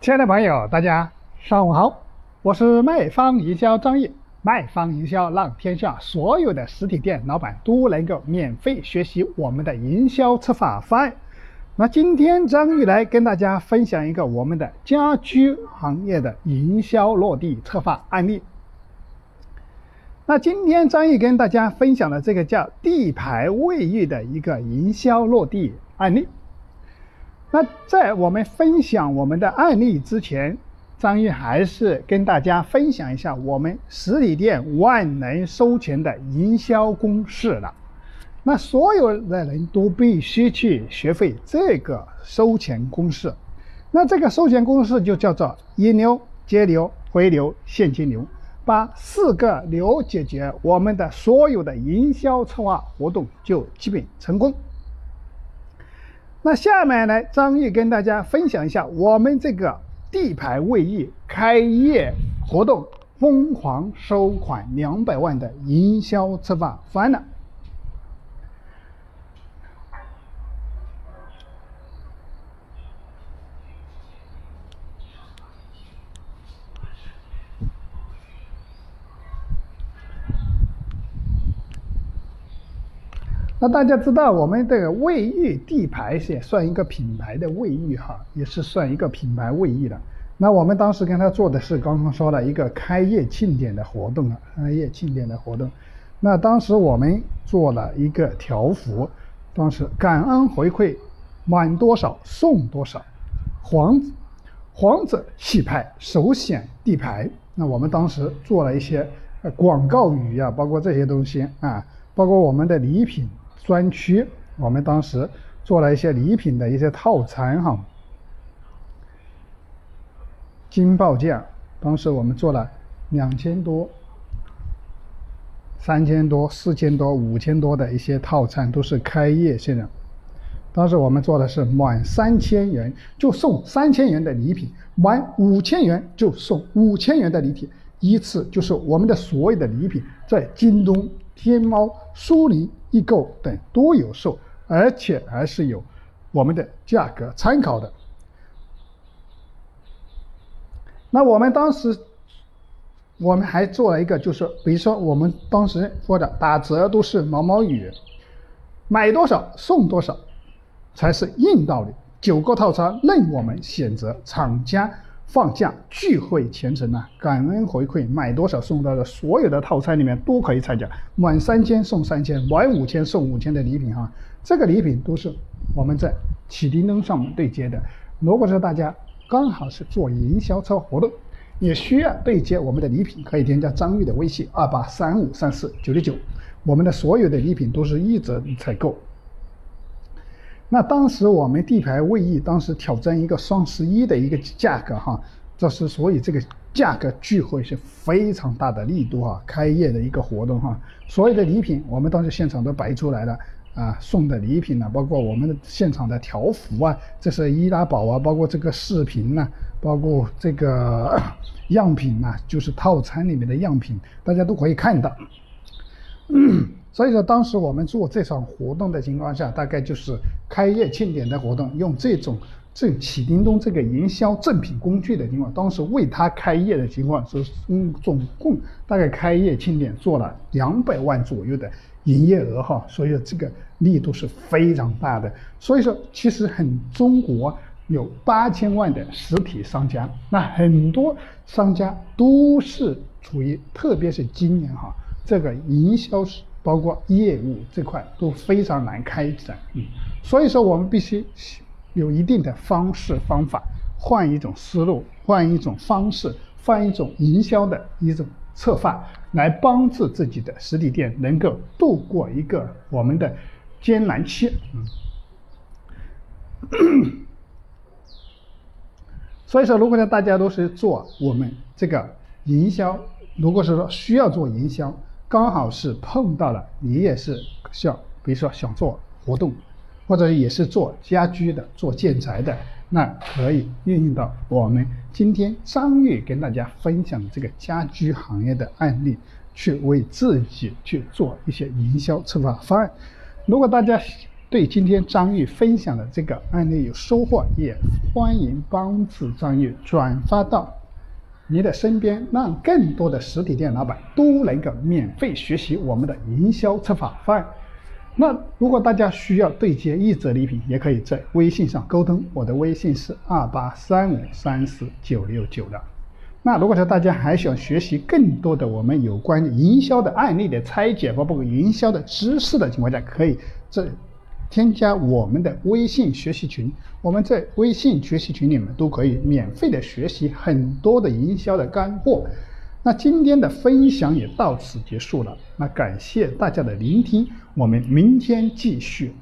亲爱的朋友，大家上午好，我是卖方营销张毅。卖方营销让天下所有的实体店老板都能够免费学习我们的营销策划方案。那今天张毅来跟大家分享一个我们的家居行业的营销落地策划案例。那今天张毅跟大家分享的这个叫地牌卫浴的一个营销落地案例。那在我们分享我们的案例之前，张玉还是跟大家分享一下我们实体店万能收钱的营销公式了。那所有的人都必须去学会这个收钱公式。那这个收钱公式就叫做引流、节流、回流、现金流，把四个流解决，我们的所有的营销策划活动就基本成功。那下面呢，张毅跟大家分享一下我们这个地牌卫浴开业活动疯狂收款两百万的营销策划方案。那大家知道，我们这个卫浴地牌也算一个品牌的卫浴哈，也是算一个品牌卫浴的。那我们当时跟他做的是刚刚说了一个开业庆典的活动啊，开业庆典的活动。那当时我们做了一个条幅，当时感恩回馈满多少送多少，皇皇者气派首选地牌。那我们当时做了一些广告语啊，包括这些东西啊，包括我们的礼品。专区，我们当时做了一些礼品的一些套餐哈，金爆价，当时我们做了两千多、三千多、四千多、五千多的一些套餐，都是开业线的。当时我们做的是满三千元就送三千元的礼品，满五千元就送五千元的礼品，依次就是我们的所有的礼品在京东。天猫、苏宁易购等都有售，而且还是有我们的价格参考的。那我们当时，我们还做了一个，就是比如说我们当时说的打折都是毛毛雨，买多少送多少，才是硬道理。九个套餐任我们选择，厂家。放假聚会前程呢，感恩回馈买多少送多少，所有的套餐里面都可以参加，满三千送三千，满五千送五千的礼品哈。这个礼品都是我们在启迪灯上面对接的。如果说大家刚好是做营销车活动，也需要对接我们的礼品，可以添加张玉的微信二八三五三四九六九，我们的所有的礼品都是一折采购。那当时我们地牌卫浴当时挑战一个双十一的一个价格哈，这是所以这个价格聚会是非常大的力度哈，开业的一个活动哈，所有的礼品我们当时现场都摆出来了啊，送的礼品呢，包括我们的现场的条幅啊，这是易拉宝啊，包括这个视频呐，包括这个样品呐，就是套餐里面的样品，大家都可以看到。所以说，当时我们做这场活动的情况下，大概就是开业庆典的活动，用这种这启叮咚这个营销赠品工具的情况，当时为他开业的情况是，嗯，总共大概开业庆典做了两百万左右的营业额哈，所以这个力度是非常大的。所以说，其实很中国有八千万的实体商家，那很多商家都是处于，特别是今年哈，这个营销是。包括业务这块都非常难开展，嗯，所以说我们必须有一定的方式方法，换一种思路，换一种方式，换一种营销的一种策划，来帮助自己的实体店能够度过一个我们的艰难期，嗯。所以说，如果呢大家都是做我们这个营销，如果是说需要做营销。刚好是碰到了，你也是像，比如说想做活动，或者也是做家居的、做建材的，那可以运用到我们今天张玉跟大家分享的这个家居行业的案例，去为自己去做一些营销策划方案。如果大家对今天张玉分享的这个案例有收获，也欢迎帮助张玉转发到你的身边，让更多的实体店老板都能够免费学习我们的营销策划方案。那如果大家需要对接一折礼品，也可以在微信上沟通，我的微信是二八三五三四九六九的。那如果说大家还想学习更多的我们有关营销的案例的拆解，包括营销的知识的情况下，可以这。添加我们的微信学习群，我们在微信学习群里面都可以免费的学习很多的营销的干货。那今天的分享也到此结束了，那感谢大家的聆听，我们明天继续。